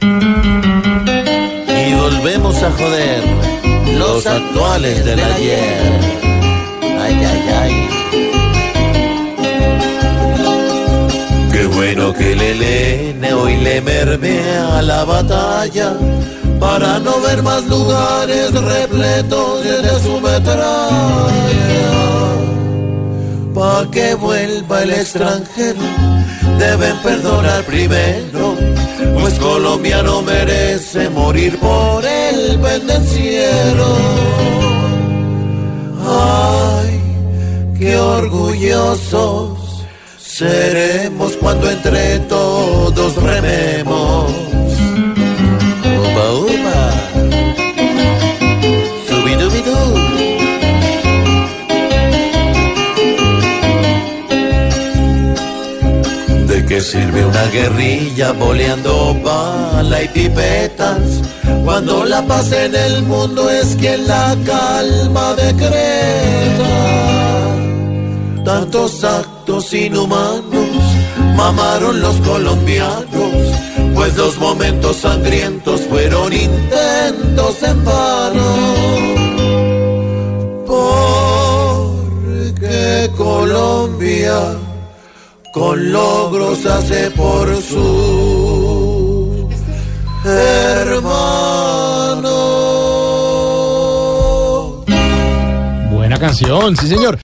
Y volvemos a joder los actuales del ayer. Ay, ay, ay. Qué bueno que el Elene hoy le mermea a la batalla para no ver más lugares repletos de su metralla. Pa' que vuelva el extranjero, deben perdonar primero, pues colombiano merece morir por el pendenciero. Ay, qué orgullosos seremos cuando entre todos sirve una guerrilla boleando bala y pipetas? Cuando la paz en el mundo es quien la calma decreta. Tantos actos inhumanos mamaron los colombianos, pues los momentos sangrientos fueron intentos en vano. Porque Colombia con logros hace por sus hermanos. Buena canción, sí señor.